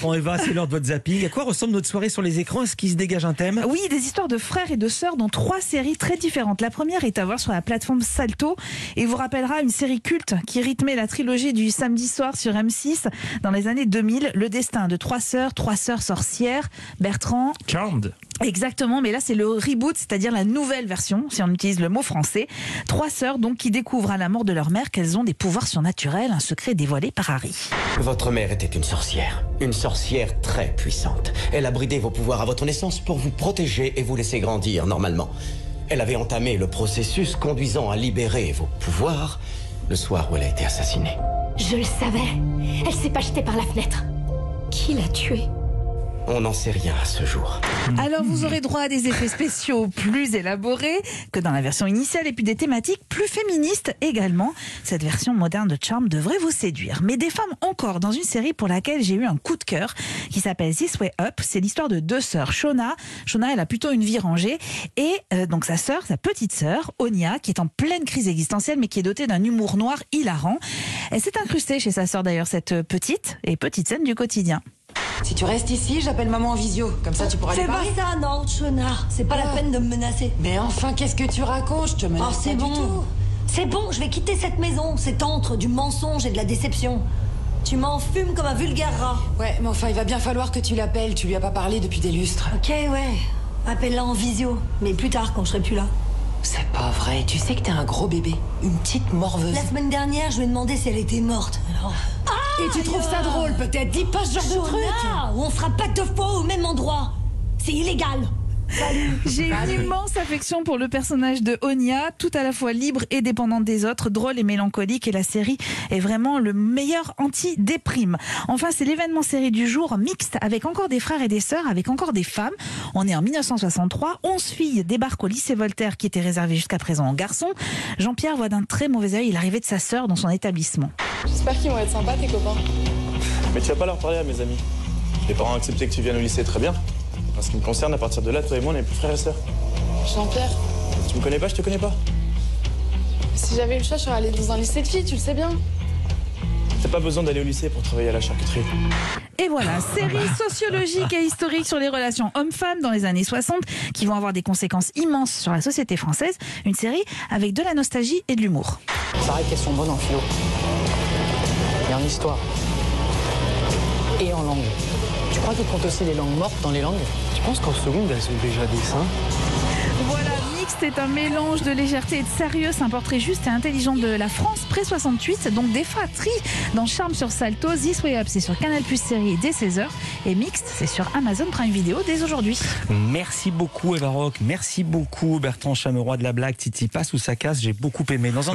Bon Eva, c'est l'heure de votre zapping. À quoi ressemble notre soirée sur les écrans? Est-ce qu'il se dégage un thème? Oui, des histoires de frères et de sœurs dans trois séries très différentes. La première est à voir sur la plateforme Salto et vous rappellera une série culte qui rythmait la trilogie du samedi soir sur M6 dans les années 2000, Le destin de trois sœurs, trois sœurs sorcières, Bertrand, Charmed. Exactement, mais là c'est le reboot, c'est-à-dire la nouvelle version, si on utilise le mot français. Trois sœurs donc qui découvrent à la mort de leur mère qu'elles ont des pouvoirs surnaturels, un secret dévoilé par Harry. Votre mère était une sorcière. Une sorcière très puissante. Elle a bridé vos pouvoirs à votre naissance pour vous protéger et vous laisser grandir normalement. Elle avait entamé le processus conduisant à libérer vos pouvoirs le soir où elle a été assassinée. Je le savais. Elle s'est pas jetée par la fenêtre. Qui l'a tuée? On n'en sait rien à ce jour. Alors vous aurez droit à des effets spéciaux plus élaborés que dans la version initiale et puis des thématiques plus féministes également. Cette version moderne de Charm devrait vous séduire. Mais des femmes encore dans une série pour laquelle j'ai eu un coup de cœur qui s'appelle This Way Up. C'est l'histoire de deux sœurs. Shona, Shona elle a plutôt une vie rangée et euh, donc sa sœur, sa petite sœur, Onia, qui est en pleine crise existentielle mais qui est dotée d'un humour noir hilarant. Elle s'est incrustée chez sa sœur d'ailleurs cette petite et petite scène du quotidien. Si tu restes ici, j'appelle maman en visio. Comme ça, tu pourras Fais aller pas parler. ça, non, Shona. C'est pas la Ah. peine de me menacer. Mais enfin, qu'est-ce que tu racontes? Je te menace Oh, c'est pas du bon. tout. C'est bon, je vais quitter cette maison. C'est entre du mensonge et de la déception. Tu m'en fumes comme un vulgaire rat. Ouais, mais enfin, il va bien falloir que tu l'appelles. Tu lui as pas parlé depuis des lustres. Ok, ouais. Appelle-la en visio. Mais plus tard, quand je serai plus là. C'est pas vrai. Tu sais que t'es un gros bébé. Une petite morveuse. La semaine dernière, je lui ai demandé si elle était morte. Alors... Et tu trouves ça drôle, peut-être Dis pas ce genre de truc. On frappe pas deux fois au même endroit. C'est illégal. J'ai une immense affection pour le personnage de Onia, tout à la fois libre et dépendante des autres, drôle et mélancolique, et la série est vraiment le meilleur anti-déprime. Enfin, c'est l'événement série du jour, mixte, avec encore des frères et des sœurs, avec encore des femmes. On est en 1963, 11 filles débarquent au lycée Voltaire, qui était réservé jusqu'à présent aux garçons. Jean-Pierre voit d'un très mauvais œil l'arrivée de sa sœur dans son établissement. J'espère qu'ils vont être sympas, tes copains. Mais tu vas pas leur parler à mes amis. Les parents ont accepté que tu viennes au lycée, très bien. En ce qui me concerne, à partir de là, toi et moi, on est plus frères et sœurs. Jean-Pierre, Tu me connais pas, je te connais pas. si j'avais eu le choix, je serais allée dans un lycée de filles, tu le sais bien. T'as pas besoin d'aller au lycée pour travailler à la charcuterie. Et voilà, série sociologique et historique sur les relations hommes-femmes dans les années 60 qui vont avoir des conséquences immenses sur la société française. Une série avec de la nostalgie et de l'humour. Paraît qu'elles sont bonnes en philo. Et en histoire. Et en langue. Tu crois qu'ils comptent aussi les langues mortes dans les langues? Tu penses qu'en seconde, elles ont déjà des seins? Voilà, Mixte est un mélange de légèreté et de sérieux. C'est un portrait juste et intelligent de la France pré-68. Donc des fratries dans Charme sur Salto. This Way Up, c'est sur Canal Plus série dès 16h. Et Mixte, c'est sur Amazon Prime Video dès aujourd'hui. Merci beaucoup Eva Rock, merci beaucoup Bertrand Chameroy de la blague Titi passe ou ça casse, j'ai beaucoup aimé. Dans un